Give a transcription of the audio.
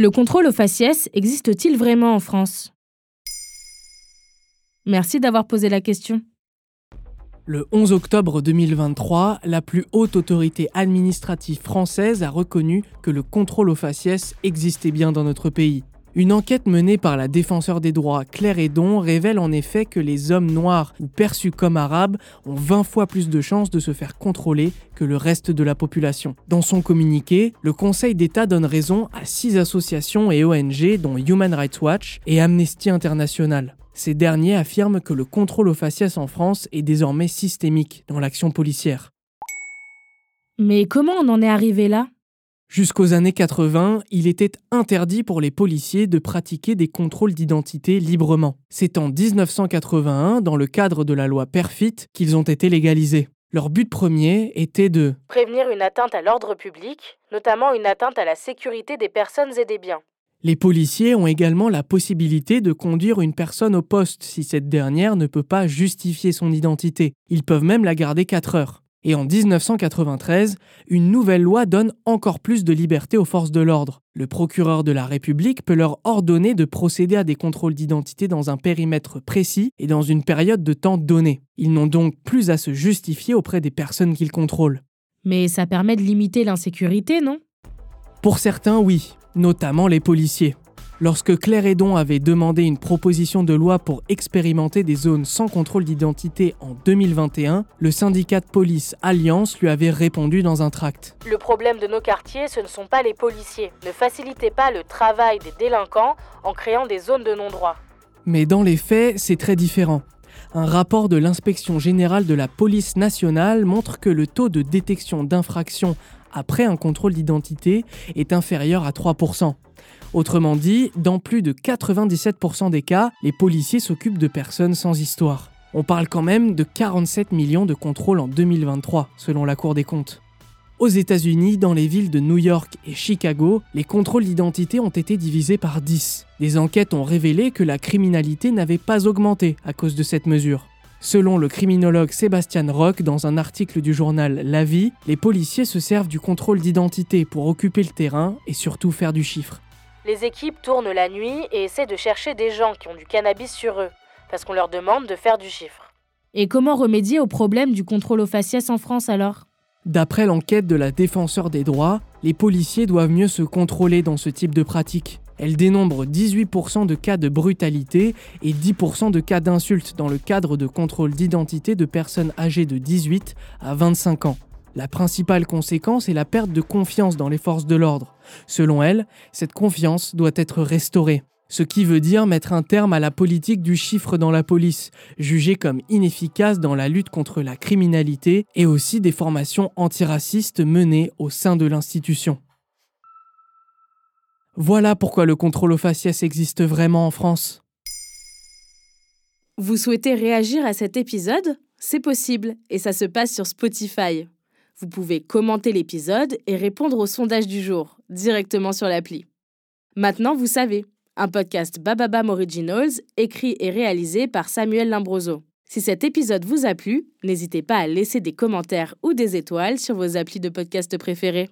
Le contrôle au faciès existe-t-il vraiment en France? Merci d'avoir posé la question. Le 11 octobre 2023, la plus haute autorité administrative française a reconnu que le contrôle au faciès existait bien dans notre pays. Une enquête menée par la défenseur des droits Claire Edon révèle en effet que les hommes noirs ou perçus comme arabes ont 20 fois plus de chances de se faire contrôler que le reste de la population. Dans son communiqué, le Conseil d'État donne raison à six associations et ONG dont Human Rights Watch et Amnesty International. Ces derniers affirment que le contrôle au faciès en France est désormais systémique dans l'action policière. Mais comment on en est arrivé là? Jusqu'aux années 80, il était interdit pour les policiers de pratiquer des contrôles d'identité librement. C'est en 1981, dans le cadre de la loi Perfit, qu'ils ont été légalisés. Leur but premier était de prévenir une atteinte à l'ordre public, notamment une atteinte à la sécurité des personnes et des biens. Les policiers ont également la possibilité de conduire une personne au poste si cette dernière ne peut pas justifier son identité. Ils peuvent même la garder 4 heures. Et en 1993, une nouvelle loi donne encore plus de liberté aux forces de l'ordre. Le procureur de la République peut leur ordonner de procéder à des contrôles d'identité dans un périmètre précis et dans une période de temps donnée. Ils n'ont donc plus à se justifier auprès des personnes qu'ils contrôlent. Mais ça permet de limiter l'insécurité, non? Pour certains, oui, notamment les policiers. Lorsque Claire Edon avait demandé une proposition de loi pour expérimenter des zones sans contrôle d'identité en 2021, le syndicat de police Alliance lui avait répondu dans un tract. Le problème de nos quartiers, ce ne sont pas les policiers. Ne facilitez pas le travail des délinquants en créant des zones de non-droit. Mais dans les faits, c'est très différent. Un rapport de l'inspection générale de la police nationale montre que le taux de détection d'infractions après un contrôle d'identité est inférieur à 3%. Autrement dit, dans plus de 97% des cas, les policiers s'occupent de personnes sans histoire. On parle quand même de 47 millions de contrôles en 2023, selon la Cour des comptes. Aux États-Unis, dans les villes de New York et Chicago, les contrôles d'identité ont été divisés par 10. Des enquêtes ont révélé que la criminalité n'avait pas augmenté à cause de cette mesure. Selon le criminologue Sébastien Rock, dans un article du journal La Vie, les policiers se servent du contrôle d'identité pour occuper le terrain et surtout faire du chiffre les équipes tournent la nuit et essaient de chercher des gens qui ont du cannabis sur eux, parce qu'on leur demande de faire du chiffre. Et comment remédier au problème du contrôle aux faciès en France alors? D'après l'enquête de la défenseur des droits, les policiers doivent mieux se contrôler dans ce type de pratique. Elle dénombre 18% de cas de brutalité et 10% de cas d'insultes dans le cadre de contrôle d'identité de personnes âgées de 18 à 25 ans. La principale conséquence est la perte de confiance dans les forces de l'ordre. Selon elle, cette confiance doit être restaurée. Ce qui veut dire mettre un terme à la politique du chiffre dans la police, jugée comme inefficace dans la lutte contre la criminalité et aussi des formations antiracistes menées au sein de l'institution. Voilà pourquoi le contrôle aux faciès existe vraiment en France. Vous souhaitez réagir à cet épisode? C'est possible et ça se passe sur Spotify. Vous pouvez commenter l'épisode et répondre au sondage du jour directement sur l'appli. Maintenant, vous savez, un podcast Bababam Originals écrit et réalisé par Samuel Limbroso. Si cet épisode vous a plu, n'hésitez pas à laisser des commentaires ou des étoiles sur vos applis de podcast préférés.